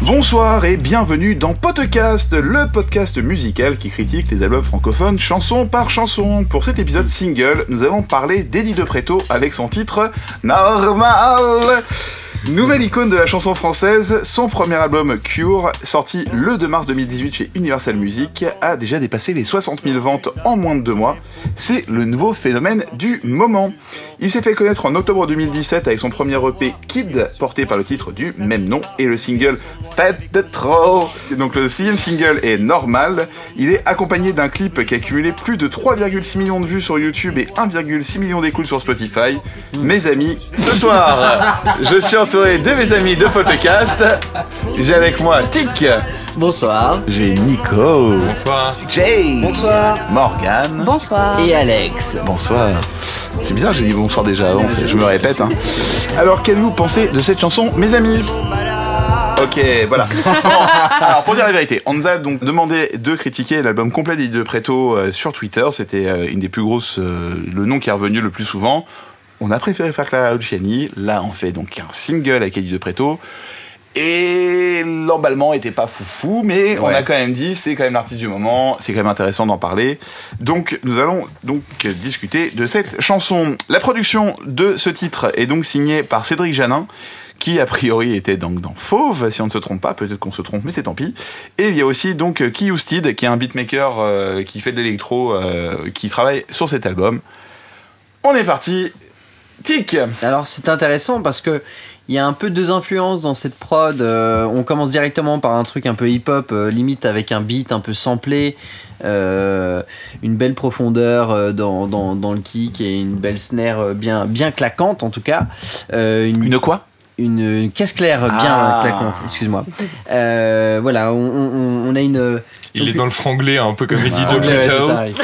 Bonsoir et bienvenue dans Podcast, le podcast musical qui critique les albums francophones chanson par chanson. Pour cet épisode single, nous allons parler d'Eddie De Preto avec son titre Normal. Nouvelle icône de la chanson française, son premier album Cure, sorti le 2 mars 2018 chez Universal Music, a déjà dépassé les 60 000 ventes en moins de deux mois. C'est le nouveau phénomène du moment. Il s'est fait connaître en octobre 2017 avec son premier EP Kid, porté par le titre du même nom, et le single Fête de trop. Donc le sixième single est Normal. Il est accompagné d'un clip qui a cumulé plus de 3,6 millions de vues sur YouTube et 1,6 million d'écoutes sur Spotify. Mes amis, ce soir, je suis entouré de mes amis de podcast. J'ai avec moi Tic. Bonsoir. J'ai Nico. Bonsoir. Jay. Bonsoir. Morgan. Bonsoir. Et Alex. Bonsoir. C'est bizarre, j'ai dit bonsoir déjà avant, c'est- je me répète. hein. Alors, qu'avez-vous pensé de cette chanson, mes amis? Ok, voilà. Bon, alors, pour dire la vérité, on nous a donc demandé de critiquer l'album complet d'Eddie De Preto euh, sur Twitter. C'était euh, une des plus grosses, euh, le nom qui est revenu le plus souvent. On a préféré faire Clara Luciani. Là, on fait donc un single avec Eddie De Preto. Et l'emballement était pas foufou, mais on a quand même dit c'est quand même l'artiste du moment, c'est quand même intéressant d'en parler. Donc nous allons donc discuter de cette chanson. La production de ce titre est donc signée par Cédric Janin, qui a priori était donc dans Fauve, si on ne se trompe pas, peut-être qu'on se trompe, mais c'est tant pis. Et il y a aussi donc Key Steed, qui est un beatmaker euh, qui fait de l'électro, euh, qui travaille sur cet album. On est parti. Tic Alors c'est intéressant parce que il y a un peu deux influences dans cette prod. Euh, on commence directement par un truc un peu hip-hop, euh, limite avec un beat un peu samplé, euh, une belle profondeur euh, dans, dans, dans le kick et une belle snare euh, bien, bien claquante en tout cas. Euh, une, Une quoi? Une, une caisse claire bien Ah. claquante, excuse-moi. Euh, voilà, on, on, on a une... Il donc, est dans le franglais, un peu comme Eddie de anglais, ouais,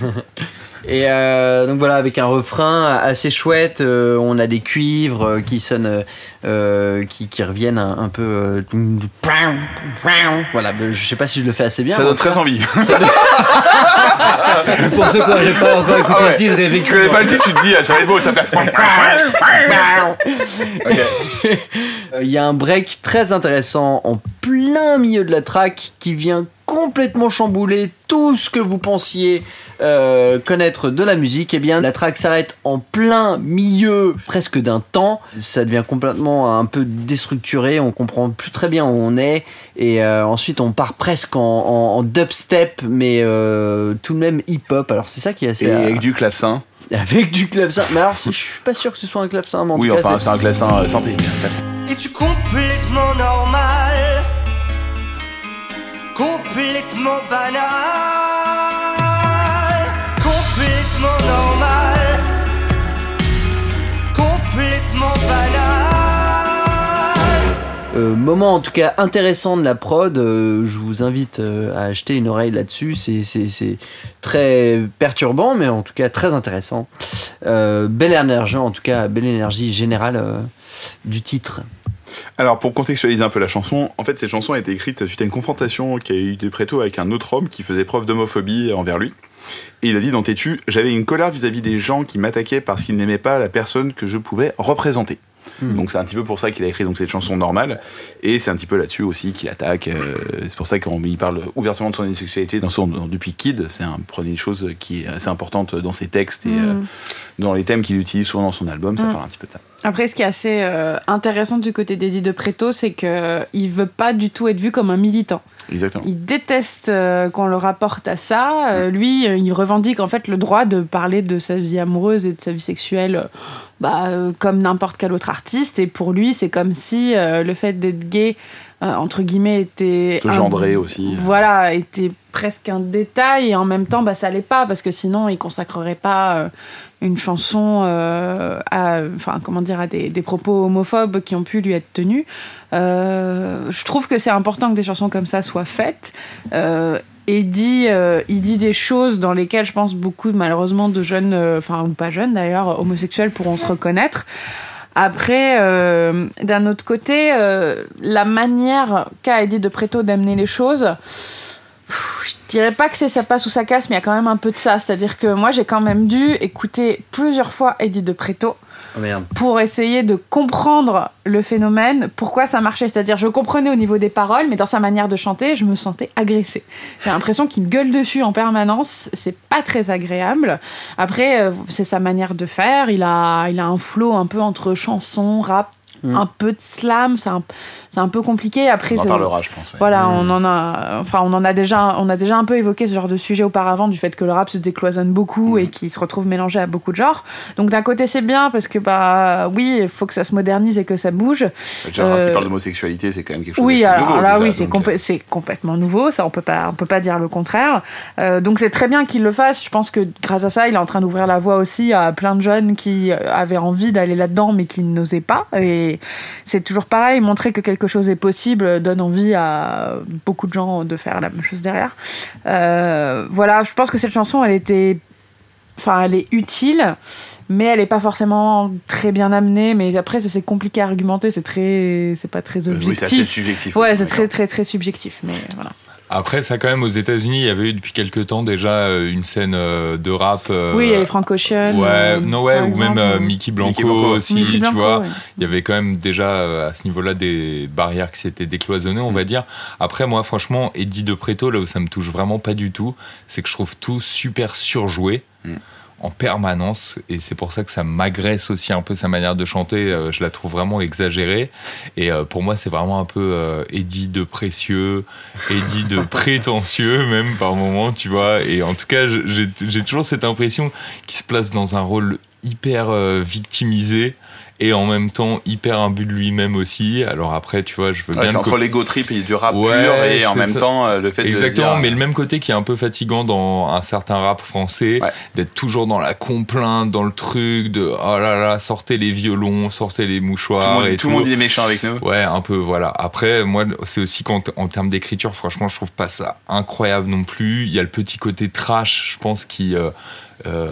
Et euh, donc voilà, avec un refrain assez chouette, euh, on a des cuivres euh, qui sonnent, euh, qui, qui reviennent un, un peu. euh, voilà, je sais pas si je le fais assez bien. Ça donne très envie. Pour ceux qui n'ont pas encore écouté Ah ouais. le titre, Tu connais pas le titre, tu te dis, ah, ça va être beau, ça fait. Il y a un break très intéressant en plein milieu de la track qui vient complètement chambouler tout ce que vous pensiez euh, connaître de la musique. Et bien, la track s'arrête en plein milieu presque d'un temps. Ça devient complètement un peu déstructuré. On comprend plus très bien où on est. Et euh, ensuite, on part presque en, en- en dubstep, mais euh, tout de même hip-hop. Alors, c'est ça qui est assez. Et euh, avec du clavecin. avec du clavecin. Mais alors, je suis pas sûr que ce soit un clavecin. Mais en Oui, tout cas, enfin, c'est- un clavecin euh, synthé. Es-tu complètement normal? Complètement banal Complètement normal Complètement banal Euh, moment en tout cas intéressant de la prod, euh, je vous invite euh, à acheter une oreille là-dessus, c'est, très perturbant mais en tout cas très intéressant. Belle énergie en tout cas, belle énergie générale du titre. Alors, pour contextualiser un peu la chanson, en fait, cette chanson a été écrite suite à une confrontation qui a eu de Preto avec un autre homme qui faisait preuve d'homophobie envers lui. Et il a dit dans Tétu J'avais une colère vis-à-vis des gens qui m'attaquaient parce qu'ils n'aimaient pas la personne que je pouvais représenter. Donc c'est un petit peu pour ça qu'il a écrit donc cette chanson normale et c'est un petit peu là-dessus aussi qu'il attaque. euh, c'est pour ça qu'il parle ouvertement de son homosexualité dans son depuis Kid. C'est un une chose qui est assez importante dans ses textes et euh, dans les thèmes qu'il utilise souvent dans son album. Ça Mm. parle un petit peu de ça. Après, ce qui est assez euh, intéressant du côté d'Eddie de Preto, c'est qu'il veut pas du tout être vu comme un militant. Exactement. Il déteste euh, qu'on le rapporte à ça. Euh, lui, euh, il revendique en fait le droit de parler de sa vie amoureuse et de sa vie sexuelle bah, comme n'importe quel autre artiste. Et pour lui, c'est comme si le fait d'être gay, euh, entre guillemets, était. Un- gendrer aussi. Voilà, était presque un détail et en même temps, bah, ça l'est pas parce que sinon, il consacrerait pas euh, une chanson euh, à, enfin, comment dire, à des, des propos homophobes qui ont pu lui être tenus. Je trouve que c'est important que des chansons comme ça soient faites. Et dit, il dit des choses dans lesquelles je pense beaucoup, malheureusement, de jeunes, enfin, ou pas jeunes d'ailleurs, homosexuels pourront se reconnaître. Après, euh, d'un autre côté, euh, la manière qu'a Eddie de Preto d'amener les choses, je dirais pas que c'est ça passe ou ça casse, mais il y a quand même un peu de ça. C'est-à-dire que moi, j'ai quand même dû écouter plusieurs fois Eddie de Preto Oh, pour essayer de comprendre le phénomène, pourquoi ça marchait. C'est-à-dire, je comprenais au niveau des paroles, mais dans sa manière de chanter, je me sentais agressée. J'ai l'impression qu'il me gueule dessus en permanence. C'est pas très agréable. Après, euh, c'est sa manière de faire. Il a, il a un flow un peu entre chanson, rap, Mm. un peu de slam. C'est un, un peu compliqué. Après, On en parlera, je pense. ouais. voilà, on en a, enfin, on en a déjà, on a déjà un peu évoqué ce genre de sujet auparavant, du fait que le rap se décloisonne beaucoup et qu'il se retrouve mélangé à beaucoup de genres. Donc d'un côté c'est bien parce que bah oui, il faut que ça se modernise et que ça bouge. Déjà, Euh, parle d'homosexualité, c'est quand même quelque chose Oui, alors nouveau, là déjà, oui, c'est euh, c'est complètement nouveau, ça on peut pas, on peut pas dire le contraire. Euh, donc c'est très bien qu'il le fasse. Je pense que grâce à ça, il est en train d'ouvrir la voie aussi à plein de jeunes qui euh, avaient envie d'aller là-dedans mais qui n'osaient pas. Et c'est toujours pareil, montrer que quelque chose est possible donne envie à beaucoup de gens de faire la même chose derrière. Euh, voilà, je pense que cette chanson, elle était, enfin, elle est utile. Mais elle est pas forcément très bien amenée. Mais après, ça c'est compliqué à argumenter. C'est très, c'est pas très objectif. Oui, c'est assez subjectif. Ouais, c'est très très très subjectif, mais voilà. Après, ça quand même aux États-Unis, il y avait eu depuis quelques temps déjà euh, une scène euh, de rap. euh, oui, il y avait Frank Ocean. Ouais, euh, non, ouais, ou exemple, même euh, Mickey Blanco, Mickey Blanco. aussi, Mickey tu Blanco, vois. ouais. Il y avait quand même déjà euh, à ce niveau-là des barrières qui s'étaient décloisonnées, on va dire. Après, moi, franchement, Eddie de Preto, là où ça me touche vraiment pas du tout, c'est que je trouve tout super surjoué. Mm. En permanence, et c'est pour ça que ça m'agresse aussi un peu sa manière de chanter. euh, je la trouve vraiment exagérée. Et euh, pour moi, c'est vraiment un peu euh, Eddie de précieux, Eddie de prétentieux, même par moment, tu vois. Et en tout cas, j'ai toujours cette impression qu'il se place dans un rôle hyper euh, victimisé et en même temps hyper imbu de lui-même aussi. Alors après, tu vois, je veux Ouais, bien c'est entre l'ego trip et du rap Ouais, pur et en même ça. temps euh, le fait de Exactement, dire, mais le même côté qui est un peu fatigant dans un certain rap français, Ouais. d'être toujours dans la complainte, dans le truc de oh là là, sortez les violons, sortez les mouchoirs tout le monde, et tout le monde il est méchant avec nous. Ouais, un peu, voilà. Après, moi, c'est aussi qu'en en termes d'écriture, franchement, je trouve pas ça incroyable non plus. Il y a le petit côté trash, je pense, qui euh, euh,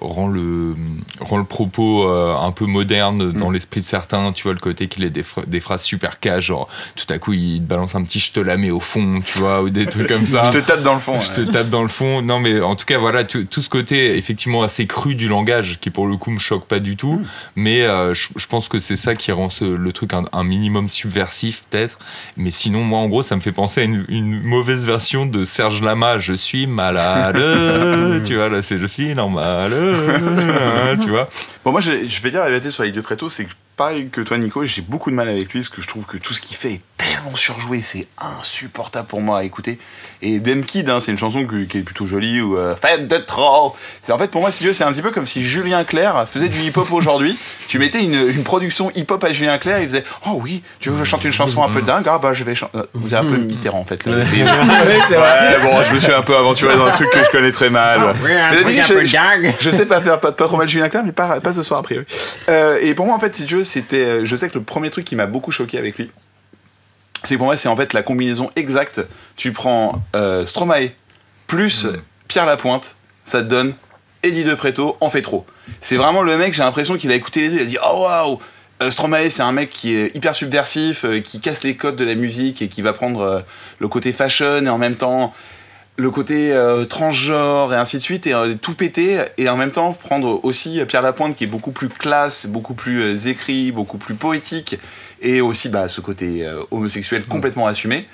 rend, le, rend le propos euh, un peu moderne dans l'esprit de certains. Tu vois, le côté qu'il ait des, phra- des phrases super cash, genre tout à coup, il te balance un petit je te la mets au fond, tu vois, ou des trucs comme ça. Je te tape dans le fond. Je te tape dans le fond. Non, mais en tout cas, voilà, tout, tout ce côté effectivement assez cru du langage qui, pour le coup, me choque pas du tout. Mais euh, je, je pense que c'est ça qui rend ce- le truc un, un minimum subversif, peut-être. Mais sinon, moi, en gros, ça me fait penser à une, une mauvaise version de Serge Lama. Je suis malade. tu vois, là, c'est je suis normal. tu vois. Bon, moi, je, je vais dire la vérité sur Eddie de Preto, c'est que pareil que toi, Nico, j'ai beaucoup de mal avec lui parce que je trouve que tout ce qu'il fait est tellement surjoué, c'est insupportable pour moi à écouter. Et même Kid, hein, c'est une chanson que- qui est plutôt jolie ou euh, Faites de trop. C'est en fait pour moi, si c'est un petit peu comme si Julien Clerc faisait du hip-hop aujourd'hui. Tu mettais une, une production hip-hop à Julien Clerc, il faisait Oh oui, tu veux que je chante une chanson un peu dingue? Ah bah je vais chanter. Vous avez un peu Mitterrand en fait. Là. Ouais, bon, je me suis un peu aventuré dans un truc que je connais très mal. Mais d'habitude, je- je- je sais pas faire pas, pas trop mal Julien Clerc, mais pas, pas ce soir a priori. Euh, et pour moi, en fait, si tu veux, c'était. euh, Je sais que le premier truc qui m'a beaucoup choqué avec lui, c'est que pour moi, c'est en fait la combinaison exacte. Tu prends euh, Stromae plus Pierre Lapointe, ça te donne Eddie De Preto en fait trop. C'est vraiment le mec, j'ai l'impression qu'il a écouté les deux, il a dit Oh waouh euh, Stromae, c'est un mec qui est hyper subversif, qui casse les codes de la musique et qui va prendre le côté fashion et en même temps le côté euh, transgenre et ainsi de suite et euh, tout péter et en même temps prendre aussi Pierre Lapointe qui est beaucoup plus classe, beaucoup plus euh, écrit, beaucoup plus poétique et aussi bah, ce côté euh, homosexuel complètement assumé.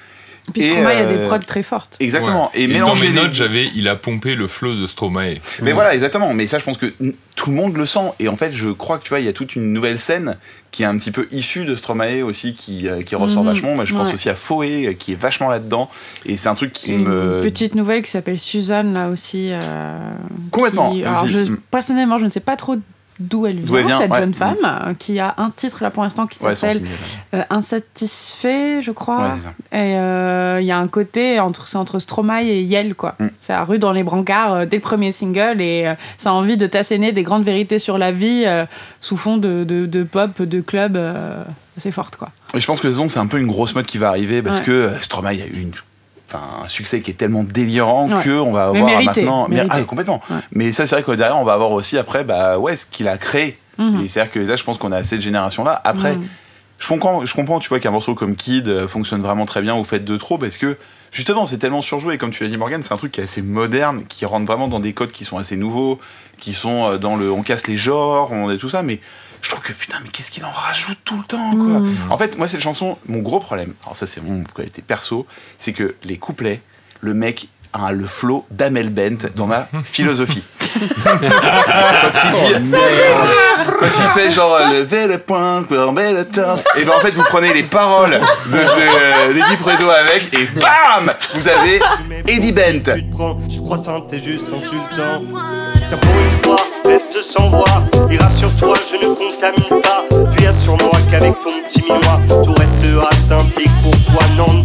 Puis Et, Stromae, il y a des euh, prods très fortes. Exactement. Ouais. Et, dans mélanger mes les- notes, j'avais il a pompé le flow de Stromae. Mais voilà, exactement. Mais ça, je pense que tout le monde le sent. Et en fait, je crois que tu vois, il y a toute une nouvelle scène qui est un petit peu issue de Stromae aussi, qui, euh, qui ressort Mhm. vachement. Moi, je pense Ouais. aussi à Foé, euh, qui est vachement là-dedans. Et c'est un truc qui Une me. petite nouvelle qui s'appelle Suzanne, là aussi. euh, Complètement, qui- alors, je- Mm. personnellement, je ne sais pas trop d'où elle vient, cette ouais. jeune Mm. femme, euh, qui a un titre là pour l'instant qui s'appelle euh, Insatisfait, je crois. Et euh, il y a un côté entre c'est entre Stromae et Yel quoi. Mm. C'est la rue dans les brancards dès le premier single et ça a envie de t'asséner des grandes vérités sur la vie sous fond de, de, de pop, de club assez forte quoi. Et je pense que c'est un peu une grosse mode qui va arriver parce Ouais. que Stromae a eu une. Un succès qui est tellement délirant Ouais. que on va avoir mérité, maintenant mais- mérité. ah, complètement Ouais. mais ça c'est vrai que derrière on va avoir aussi après bah ouais ce qu'il a créé Mhm. et c'est à dire que là je pense qu'on a cette génération là après Mhm. je comprends, je comprends, tu vois, qu'un morceau comme Kid euh, fonctionne vraiment très bien ou Faites de trop parce que justement c'est tellement surjoué. Comme tu l'as dit, Morgan, c'est un truc qui est assez moderne, qui rentre vraiment dans des codes qui sont assez nouveaux, qui sont euh, dans le. On casse les genres, on est tout ça, mais je trouve que putain, mais qu'est-ce qu'il en rajoute tout le temps, quoi. Mm. En fait, moi, cette chanson, mon gros problème, alors ça, c'est mon qualité perso, c'est que les couplets, le mec a le flow d'Amel Bent dans ma philosophie. Quand il dit, quand il fait genre euh, lever le poing, courber le torse, et ben en fait vous prenez les paroles de euh, d'Eddie Preto avec et bam vous avez Eddie Bent. Tu te prends, je crois ça, t'es juste insultant. Tiens, pour une fois, reste sans voix. Et rassure-toi, je ne contamine pas. Puis assure-moi qu'avec ton petit minois, tout restera simple et courtois. Non,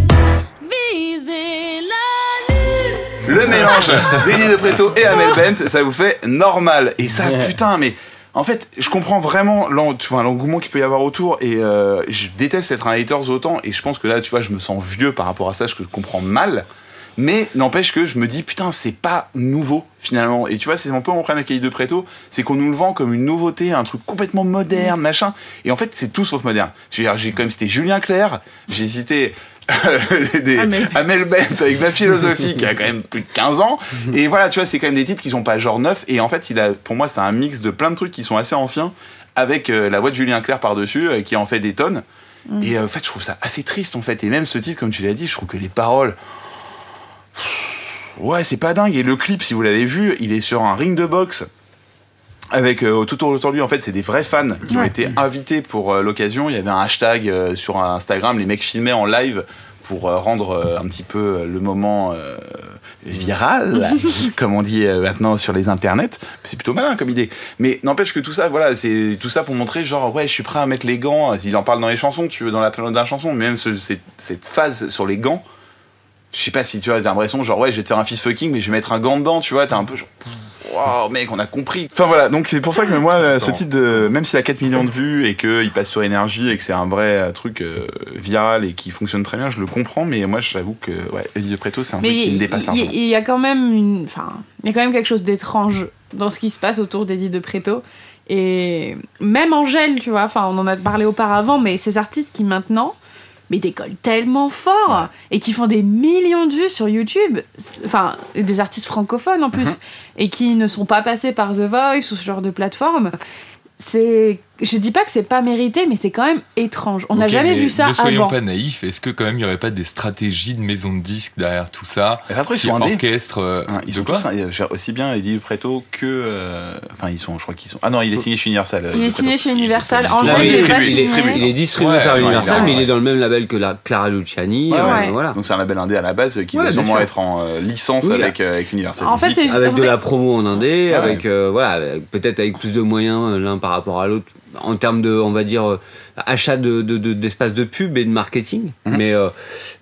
Le mélange d'Eddie de Preto et Amel Bent, ça vous fait normal. Et ça, putain, mais en fait, je comprends vraiment l'engouement qu'il peut y avoir autour. Et euh, je déteste être un haters autant. Et je pense que là, tu vois, je me sens vieux par rapport à ça, je comprends mal. Mais n'empêche que je me dis, putain, c'est pas nouveau finalement. Et tu vois, c'est un peu mon problème avec Eddie de Preto, c'est qu'on nous le vend comme une nouveauté, un truc complètement moderne, machin. Et en fait, c'est tout sauf moderne. Je veux dire, J'ai quand même cité Julien Clerc, j'ai cité des, Amel. Amel Bent avec ma philosophie qui a quand même plus de 15 ans. Et voilà, tu vois, c'est quand même des titres qui sont pas genre neufs. Et en fait, il a, pour moi, c'est un mix de plein de trucs qui sont assez anciens avec euh, la voix de Julien Clerc par-dessus euh, qui en fait des tonnes. Et euh, en fait, je trouve ça assez triste en fait. Et même ce titre, comme tu l'as dit, je trouve que les paroles. Ouais, c'est pas dingue. Et le clip, si vous l'avez vu, il est sur un ring de boxe. Avec euh, tout autour de lui, en fait, c'est des vrais fans qui ont Ouais. été invités pour euh, l'occasion. Il y avait un hashtag euh, sur Instagram, les mecs filmaient en live pour rendre un petit peu le moment viral, comme on dit maintenant sur les internets. C'est plutôt malin comme idée. Mais n'empêche que tout ça, voilà, c'est tout ça pour montrer genre ouais, je suis prêt à mettre les gants. Il en parle dans les chansons, tu veux dans la dans la chanson, mais même ce- cette, cette phase sur les gants. Je sais pas si tu vois, t'as l'impression genre ouais, je vais te faire un fist fucking, mais je vais mettre un gant dedans, tu vois, t'as un peu genre. Waouh, mec, on a compris. Enfin voilà, donc c'est pour ça que moi, euh, ce titre, de, même s'il a 4 millions de vues et qu'il passe sur énergie et que c'est un vrai euh, truc euh, viral et qui fonctionne très bien, je le comprends, mais moi j'avoue que ouais, Eddie de Preto, c'est un Mais truc qui me il dépasse largement. il y a quand même une, enfin, il y a quand même quelque chose d'étrange dans ce qui se passe autour d'Eddie de Preto. Et même Angèle, tu vois, enfin, on en a parlé auparavant, mais ces artistes qui maintenant, mais décollent tellement fort et qui font des millions de vues sur YouTube, enfin, des artistes francophones en plus, et qui ne sont pas passés par The Voice ou ce genre de plateforme. C'est, je dis pas que c'est pas mérité, mais c'est quand même étrange. On n'a jamais mais vu ça Ne soyons avant. pas naïfs. Est-ce que quand même il n'y aurait pas des stratégies de maison de disques derrière tout ça Et après, ils sont indés. orchestrent euh, Hein, ils de sont quoi tous dire, aussi bien Eddie Preto que. euh, Enfin, ils sont, je crois qu'ils sont. Ah non, il est signé chez Universal. Il est Preto. signé chez Universal. Angèle, il est il est pas distribué, par ouais, Universal, ouais, mais il est dans le même label que la Clara Luciani. Ouais, euh, ouais. voilà. Donc c'est un label indé à la base qui Ouais, bien sûrement sûr. être en euh, licence avec, avec Universal. En fait, Avec de la promo en indé, avec voilà, peut-être avec plus de moyens l'un par rapport à l'autre en termes de, on va dire, euh, achat de de- de- d'espace de, pub et de marketing. Mhm. Mais euh,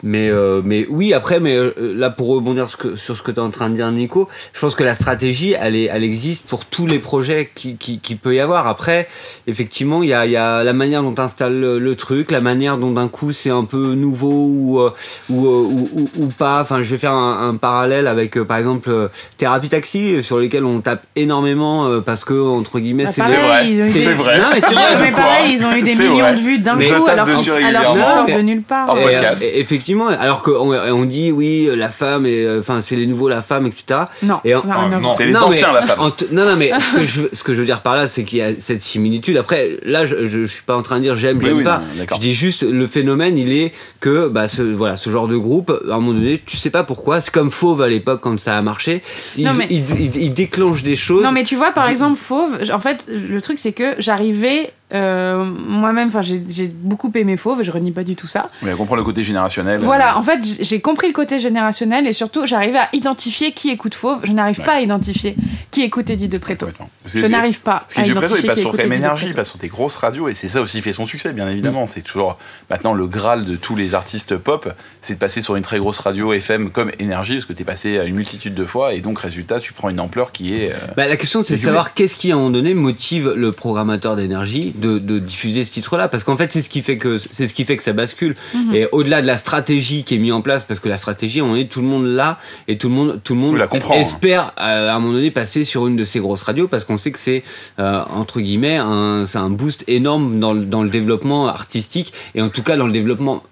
mais euh, mais oui, après, mais euh, là pour rebondir ce que- sur ce que tu es en train de dire, Nico, je pense que la stratégie, elle est, elle existe pour tous les projets qui qui, qui peut y avoir. Après, effectivement, il y a il y a la manière dont tu installes le, le truc, la manière dont d'un coup c'est un peu nouveau ou euh, ou, euh, ou, ou, ou pas. Enfin, je vais faire un, un parallèle avec, euh, par exemple, Thérapie Taxi, sur lesquels on tape énormément euh, parce que, entre guillemets, Bah, c'est vrai, c'est vrai. Non, mais c'est vrai, mais Quoi pareil, ils ont eu des C'est millions de vues d'un coup alors qu'ils sortent de nulle part. Euh, effectivement, alors qu'on on dit oui, la femme, et, euh, enfin, c'est les nouveaux la femme, etc. Non, Et en- non, non. C'est les Non, anciens, mais la femme. en t- non, non, mais ce que, je, veux- ce que je veux dire par là, c'est qu'il y a cette similitude. Après, là, je, je, je suis pas en train de dire j'aime, j'aime oui, pas. non, je dis juste le phénomène, il est que bah, ce, voilà, ce genre de groupe, à un moment donné, tu sais pas pourquoi. C'est comme Fauve à l'époque quand ça a marché. Mais- ils- ils déclenchent des choses. Non, mais tu vois, par Du- exemple, Fauve, en fait, le truc, c'est que j'arrivais euh, moi-même, enfin, j'ai beaucoup aimé Fauve, et je renie pas du tout ça. Mais on comprend le côté générationnel. Voilà, en fait, j'ai compris le côté générationnel et surtout, j'arrivais à identifier qui écoute Fauve. Je n'arrive Ouais. pas à identifier qui écoute Eddie de. Complètement. Je n'arrive pas Parce que à du Preto, il passe sur de énergie, il passe sur des grosses radios, et c'est ça aussi qui fait son succès, bien évidemment. C'est toujours maintenant le graal de tous les artistes pop, c'est de passer sur une très grosse radio FM comme énergie, parce que t'es passé à une multitude de fois, et donc résultat, tu prends une ampleur qui est. euh, Bah, la question, c'est de savoir qu'est-ce qui, à un moment donné, motive le programmateur d'énergie de, de diffuser ce titre-là. Parce qu'en fait, c'est ce qui fait que, c'est ce qui fait que ça bascule. Mhm. Et au-delà de la stratégie qui est mise en place, parce que la stratégie, on est tout le monde là, et tout le monde, tout le monde On la comprend, hein. espère, euh, à un moment donné, passer sur une de ces grosses radios, parce qu'on sait que c'est, euh, entre guillemets, un, boost énorme dans le, développement artistique, et en tout cas dans le développement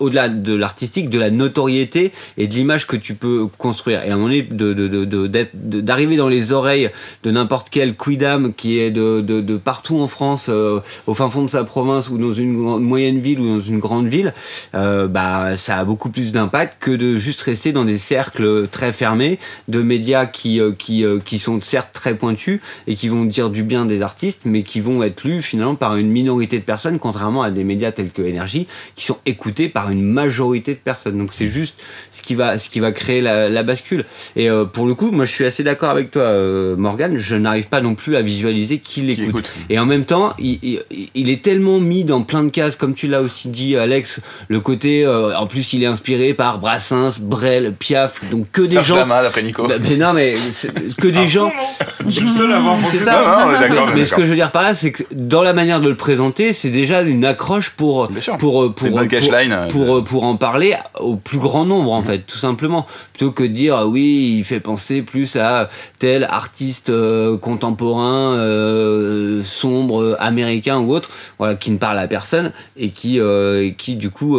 au-delà de l'artistique, de la notoriété et de l'image que tu peux construire. Et à un moment donné, d'arriver dans les oreilles de n'importe quel quidam qui est de, de, de partout en France, euh, au fin fond de sa province ou dans une moyenne ville ou dans une grande ville, euh, bah, ça a beaucoup plus d'impact que de juste rester dans des cercles très fermés de médias qui, euh, qui, euh, qui sont certes très pointus et qui vont dire du bien des artistes, mais qui vont être lus finalement par une minorité de personnes, contrairement à des médias tels que Énergie, qui sont écoutés par une majorité de personnes. Donc c'est juste ce qui va, ce qui va créer la, la bascule. Et euh, pour le coup, moi je suis assez d'accord avec toi, euh, Morgan. Je n'arrive pas non plus à visualiser qui l'écoute. écoute. Et en même temps, il, il- il est tellement mis dans plein de cases, comme tu l'as aussi dit, Alex, le côté, euh, en plus, il est inspiré par Brassens, Brel, Piaf, donc que des Serge gens. Lama, d'après Nico. Bah, mais non, mais que des gens. Je suis le seul à avoir ça. non, on est d'accord, on est Mais ce que je veux dire par là, c'est que dans la manière de le présenter, c'est déjà une accroche pour pour euh, pour pour, euh, pour, pour en parler au plus grand nombre en fait, tout simplement, plutôt que de dire ah oui, il fait penser plus à tel artiste euh, contemporain euh, sombre euh, américain ou autre, voilà, qui ne parle à personne et qui euh, qui du coup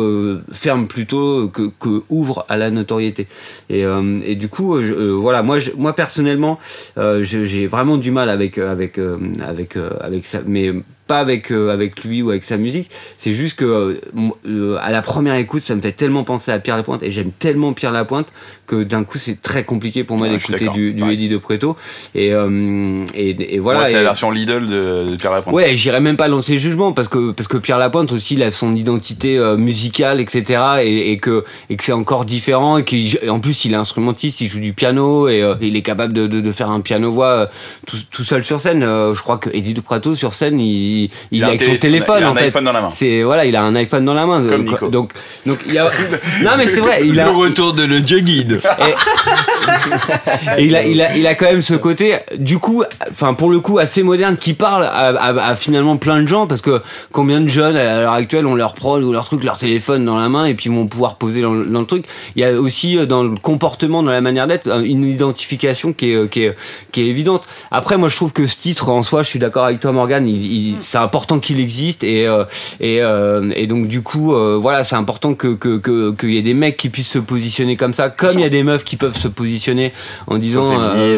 ferme plutôt que, que ouvre à la notoriété. Et, euh, et du coup, je- euh, voilà, moi, je- moi personnellement, euh, j'ai vraiment du mal avec avec euh, avec euh, avec ça, mais pas avec euh, avec lui ou avec sa musique. C'est juste que euh, euh, à la première écoute, ça me fait tellement penser à Pierre Lapointe et j'aime tellement Pierre Lapointe que d'un coup, c'est très compliqué pour moi Ouais, d'écouter du, du Ouais. Eddie de Preto. Et euh, et, et voilà. Moi, c'est la version Lidl de, de Pierre Lapointe. Ouais, j'irais même pas lancer le jugement parce que parce que Pierre Lapointe aussi il a son identité euh, musicale etc et, et que et que c'est encore différent et qu'en plus il est instrumentiste, il joue du piano et euh, il est capable de, de, de faire un piano voix tout, tout seul sur scène. Euh, je crois que Eddie de Prato sur scène il il, Il est a un avec son téléphone- il a un en fait. iPhone dans la main. C'est voilà, il a un iPhone dans la main. Comme donc Nico. donc donc il y a non mais c'est vrai, il a Le retour de l'audio guide. et il a, il a, il a quand même ce côté, du coup, enfin pour le coup assez moderne, qui parle à, à- à finalement plein de gens, parce que combien de jeunes à l'heure actuelle ont leur prod ou leur truc, leur téléphone dans la main et puis vont pouvoir poser dans, le- dans le truc. Il y a aussi euh, dans le comportement, dans la manière d'être, euh, une identification qui est, euh, qui est, qui est évidente. Après, moi je trouve que ce titre en soi, je suis d'accord avec toi Morgan, il, il- c'est important qu'il existe et euh, et, euh, et donc du coup, euh, voilà, c'est important que que que- qu'il y ait des mecs qui puissent se positionner comme ça, comme il y a des meufs qui peuvent se positionner en disant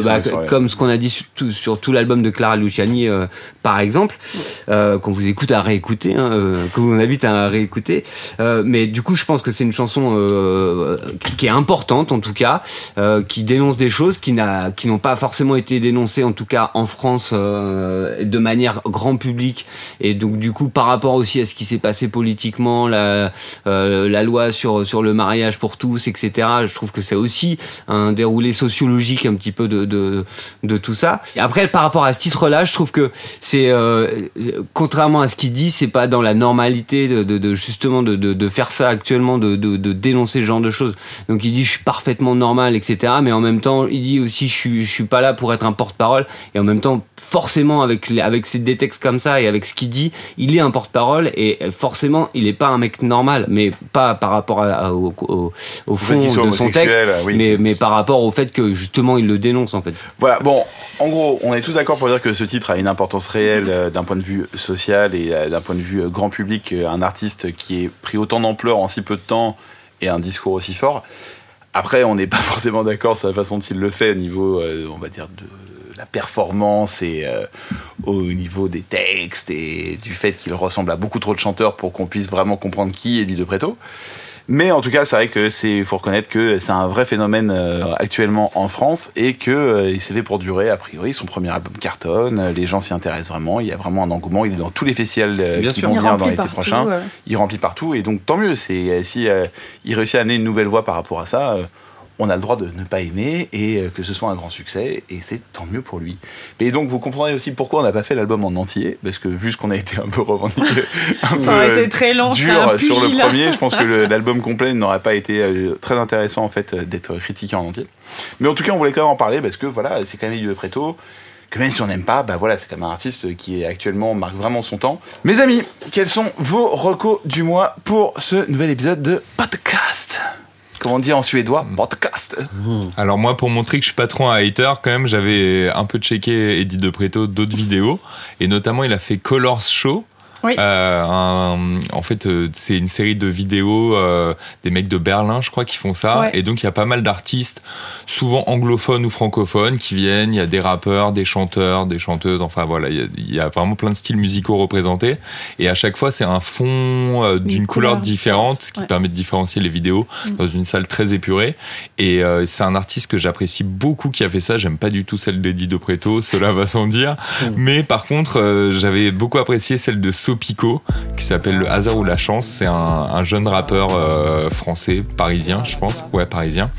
bah, comme ce qu'on a dit sur tout, sur tout l'album de Clara Luciani euh, par exemple euh, qu'on vous écoute à réécouter hein, euh, qu'on vous invite à réécouter. Euh, mais du coup je pense que c'est une chanson euh, qui- qui est importante en tout cas euh, qui dénonce des choses qui n'a qui n'ont pas forcément été dénoncées en tout cas en France euh, de manière grand public et donc du coup par rapport aussi à ce qui s'est passé politiquement la euh, loi sur le mariage pour tous etc je trouve que c'est aussi un déroulé sociologique un petit peu de tout ça. Et après par rapport à ce titre là je trouve que c'est euh, contrairement à ce qu'il dit c'est pas dans la normalité de, justement de, faire ça actuellement de, dénoncer ce genre de choses. Donc il dit je suis parfaitement normal etc mais en même temps il dit aussi je je suis pas là pour être un porte-parole et en même temps forcément avec avec ces des textes comme ça et avec ce qu'il dit il est un porte-parole et forcément il est pas un mec normal mais pas par rapport à, à- au, au, au fait fond de son texte oui, mais mais par rapport au fait que justement il le dénonce en fait Voilà, bon, en gros, on est tous d'accord pour dire que ce titre a une importance réelle euh, d'un point de vue social et euh, d'un point de vue euh, grand public. un artiste qui est pris autant d'ampleur en si peu de temps et un discours aussi fort. Après, on n'est pas forcément d'accord sur la façon dont il le fait au niveau, on va dire, de la performance et euh, au niveau des textes et du fait qu'il ressemble à beaucoup trop de chanteurs pour qu'on puisse vraiment comprendre qui est de Preto. Mais en tout cas, c'est vrai que c'est, faut reconnaître que c'est un vrai phénomène euh, actuellement en France et que euh, il s'est fait pour durer. A priori, son premier album cartonne, euh, les gens s'y intéressent vraiment. Il y a vraiment un engouement. Il est dans tous les festivals euh, qui sûr. vont venir dans l'été prochain. ouais. Il remplit partout et donc tant mieux. C'est si il réussit à amener une nouvelle voix par rapport à ça. On a le droit de ne pas aimer et euh, que ce soit un grand succès et c'est tant mieux pour lui. Mais donc vous comprendrez aussi pourquoi on n'a pas fait l'album en entier parce que vu ce qu'on a été un peu revendiqué, un Ça peu, euh, été très long, dur sur le premier. Je pense que l'album complet n'aurait pas été euh, très intéressant en fait d'être critiqué en entier. Mais en tout cas, on voulait quand même en parler parce que voilà, c'est quand même du Preto. Que même si on n'aime pas, bah voilà, c'est quand même un artiste qui est actuellement marque vraiment son temps. Mes amis, quels sont vos recos du mois pour ce nouvel épisode de podcast? Comment on dit en suédois Podcast. Alors moi, pour montrer que je suis pas trop un hater, quand même, j'avais un peu checké Eddie De Preto d'autres vidéos, et notamment il a fait Colors Show Oui. Euh, un- en fait, euh, c'est une série de vidéos euh, des mecs de Berlin, je crois, qui font ça. Ouais. Et donc, il y a pas mal d'artistes, souvent anglophones ou francophones, qui viennent. Il y a des rappeurs, des chanteurs, des chanteuses. Enfin, voilà, il y a, il y a vraiment plein de styles musicaux représentés. Et à chaque fois, c'est un fond euh, d'une couleur, couleur différente, ce qui ouais. permet de différencier les vidéos dans une salle très épurée. Et c'est un artiste que j'apprécie beaucoup qui a fait ça. J'aime pas du tout celle d'Eddie De Preto, cela va sans dire. Mais par contre, j'avais beaucoup apprécié celle de Sopico, qui s'appelle Le hasard ou la chance. C'est un, un jeune rappeur euh, français, parisien, je pense. Ouais, parisien.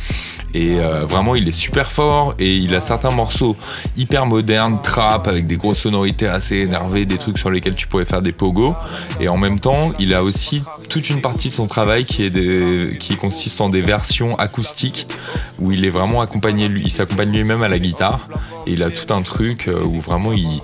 Et euh, vraiment, il est super fort et il a certains morceaux hyper modernes, trap, avec des grosses sonorités assez énervées, des trucs sur lesquels tu pourrais faire des pogos. Et en même temps, il a aussi toute une partie de son travail qui, est qui consiste en des versions acoustiques où il est vraiment accompagné, il s'accompagne lui-même à la guitare et il a tout un truc euh, où vraiment il,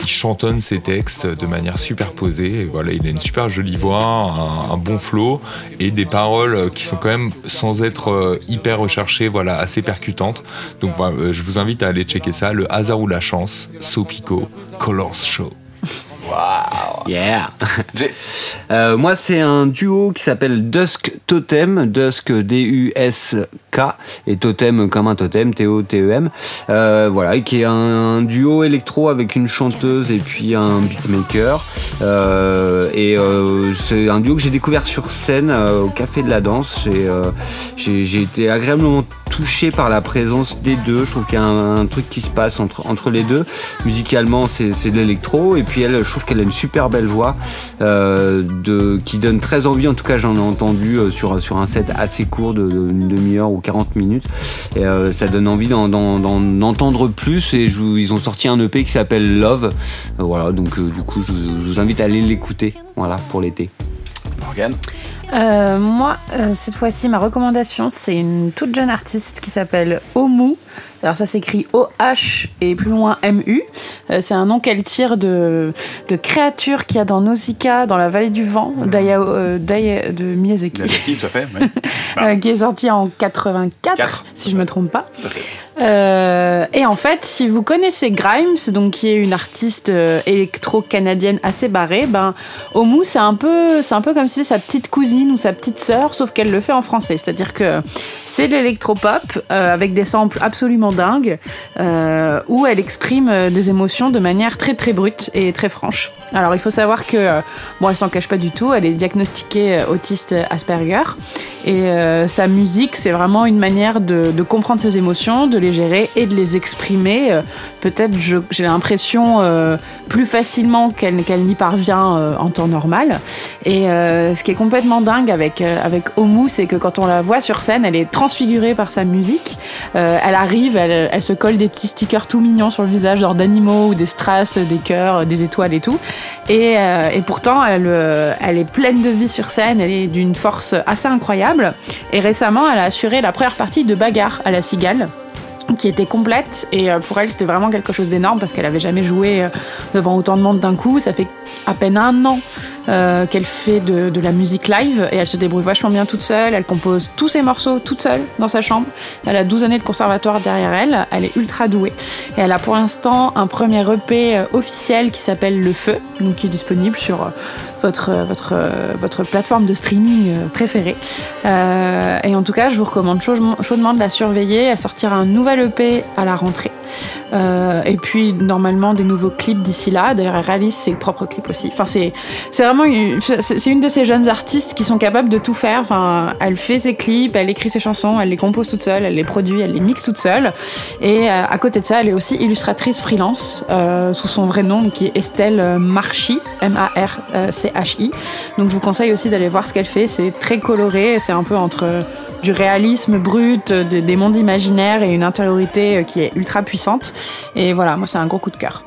il chantonne ses textes de manière super Et voilà, il a une super jolie voix, un, bon flow et des paroles euh, qui sont quand même sans être euh, hyper recherchées, voilà, assez percutantes. Donc euh, je vous invite à aller checker ça. Le hasard ou la chance, Sopico, Colors Show. Yeah. Jay. Euh, moi, c'est un duo qui s'appelle Dusk Totem, Dusk D-U-S-K et Totem comme un totem, T-O-T-E-M. Euh, voilà, et qui est un, duo électro avec une chanteuse et puis un beatmaker. Euh, et c'est un duo que j'ai découvert sur scène au Café de la Danse. J'ai été agréablement touché par la présence des deux. Je trouve qu'il y a un, un truc qui se passe entre, entre les deux. Musicalement, c'est de l'électro. Et puis elle, trouve qu'elle a une super belle voix euh, de, qui donne très envie. En tout cas, j'en ai entendu euh, sur, sur un set assez court de, une demi-heure ou 40 minutes. Et euh, ça donne envie d'en, entendre plus. Et ils ont sorti un EP qui s'appelle Love. Voilà, donc du coup, je vous, je vous invite à aller l'écouter. Voilà, pour l'été. Morgane? Euh, moi, euh, cette fois-ci, ma recommandation, c'est une toute jeune artiste qui s'appelle Omu. Alors ça s'écrit O-H et plus loin M-U. Euh, c'est un nom qu'elle tire de, de créatures qu'il y a dans Nausicaa, dans la vallée du vent, d'Ayao- d'Aya- de Miyazaki. Miyazaki, tout à fait. ouais. Qui est sorti en 84, Quatre. si je me trompe pas. Tout à fait. Euh, et en fait, si vous connaissez Grimes, donc qui est une artiste euh, électro-canadienne assez barrée, ben Omu c'est un peu, un peu comme si c'était sa petite cousine ou sa petite sœur, sauf qu'elle le fait en français. C'est-à-dire que c'est de l'électro-pop euh, avec des samples absolument dingues, où elle exprime des émotions de manière très très brute et très franche. Alors il faut savoir que, bon, elle s'en cache pas du tout, elle est diagnostiquée autiste Asperger. Et sa musique, c'est vraiment une manière de, de comprendre ses émotions, de les gérer et de les exprimer. euh, Peut-être, j'ai l'impression, euh, plus facilement qu'elle qu'elle n'y parvient euh, en temps normal. Et ce qui est complètement dingue avec, avec Omu, c'est que quand on la voit sur scène, elle est transfigurée par sa musique. Elle arrive, elle, elle se colle des petits stickers tout mignons sur le visage, genre d'animaux ou des strass, des cœurs, des étoiles et tout. Et, et pourtant, elle, elle est pleine de vie sur scène, elle est d'une force assez incroyable. Et récemment, elle a assuré la première partie de Bagarre à la Cigale qui était complète. Et euh, pour elle c'était vraiment quelque chose d'énorme parce qu'elle avait jamais joué euh, devant autant de monde d'un coup. Ça fait à peine un an euh, qu'elle fait de, la musique live et elle se débrouille vachement bien toute seule. Elle compose tous ses morceaux toute seule dans sa chambre. Elle a 12 années de conservatoire derrière elle. Elle est ultra douée. Et elle a pour l'instant un premier EP officiel qui s'appelle Le Feu donc qui est disponible sur votre, votre, votre plateforme de streaming euh, préférée. Euh, et en tout cas, je vous recommande chaudement, de la surveiller. Elle sortira un nouvel EP à la rentrée. Euh, et puis, normalement, des nouveaux clips d'ici là. D'ailleurs, elle réalise ses propres clips aussi. Enfin, c'est, vraiment une, une de ces jeunes artistes qui sont capables de tout faire. Enfin, elle fait ses clips, elle écrit ses chansons, elle les compose toute seule, elle les produit, elle les mixe toute seule. Et à côté de ça, elle est aussi illustratrice freelance sous son vrai nom, qui est Estelle Marchi, Donc je vous conseille aussi d'aller voir ce qu'elle fait. C'est très coloré, c'est un peu entre du réalisme brut, de- des mondes imaginaires et une intériorité euh, qui est ultra puissante. Et voilà, moi c'est un gros coup de cœur.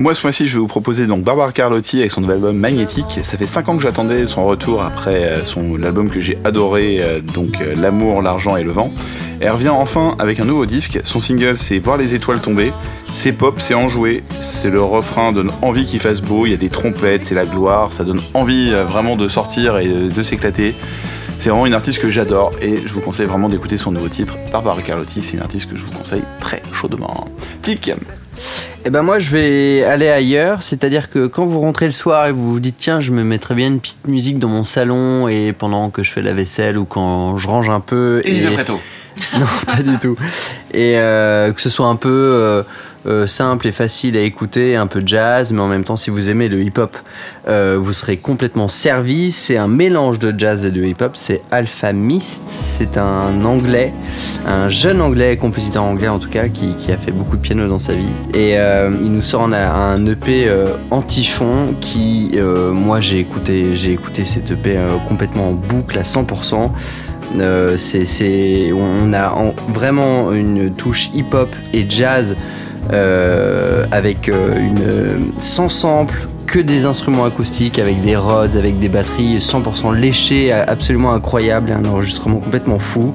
Moi, ce mois-ci, je vais vous proposer donc Barbara Carlotti avec son nouvel album Magnétique. Ça fait 5 ans que j'attendais son retour après euh, son l'album que j'ai adoré, euh, donc euh, L'amour, l'argent et le vent. Elle revient enfin avec un nouveau disque. Son single, c'est Voir les étoiles tomber. C'est pop, c'est enjoué. C'est le refrain donne envie qu'il fasse beau. Il y a des trompettes, c'est la gloire. Ça donne envie vraiment de sortir et de s'éclater. C'est vraiment une artiste que j'adore et je vous conseille vraiment d'écouter son nouveau titre. Barbara Carlotti, c'est une artiste que je vous conseille très chaudement. Tic Eh ben moi je vais aller ailleurs, c'est-à-dire que quand vous rentrez le soir et vous vous dites tiens je me mettrais bien une petite musique dans mon salon et pendant que je fais la vaisselle ou quand je range un peu Eddie et de Preto. non pas du tout et euh, que ce soit un peu euh, euh, simple et facile à écouter, un peu jazz, mais en même temps si vous aimez le hip-hop, euh, vous serez complètement servi. C'est un mélange de jazz et de hip-hop. C'est Alpha Mist, c'est un anglais, un jeune anglais, compositeur anglais en tout cas, qui, qui a fait beaucoup de piano dans sa vie. Et euh, il nous sort un, EP anti-fond qui, moi j'ai écouté, j'ai écouté cet EP complètement en boucle à 100%. Euh, c'est, on a en- vraiment une touche hip-hop et jazz avec euh, une sans sample que des instruments acoustiques avec des rods avec des batteries 100% léchées absolument incroyable et un enregistrement complètement fou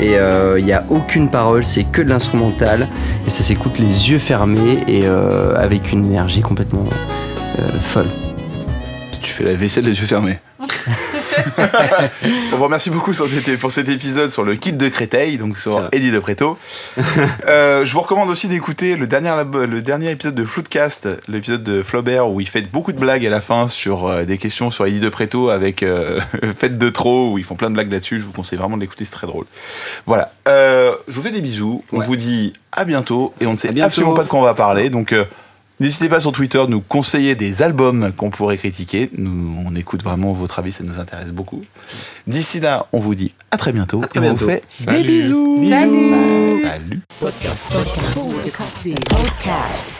et il n'y a aucune parole c'est que de l'instrumental et ça s'écoute les yeux fermés et euh, avec une énergie complètement euh, folle Tu fais la vaisselle les yeux fermés. On vous remercie beaucoup sur cet- pour cet épisode sur le kit de Créteil, donc sur. Eddie de Preto. Euh, je vous recommande aussi d'écouter le dernier, lab- le dernier épisode de Floodcast, l'épisode de Flaubert, où il fait beaucoup de blagues à la fin sur euh, des questions sur Eddie de Preto avec euh, Fête de trop, où ils font plein de blagues là-dessus. Je vous conseille vraiment de l'écouter, c'est très drôle. Voilà. Euh, je vous fais des bisous. On Ouais. vous dit à bientôt et on ne sait absolument pas de quoi on va parler. Donc. N'hésitez pas sur Twitter de nous conseiller des albums qu'on pourrait critiquer. Nous, on écoute vraiment votre avis, ça nous intéresse beaucoup. D'ici là, on vous dit à très bientôt À très et on vous fait des Salut. bisous. Salut Salut. Podcast.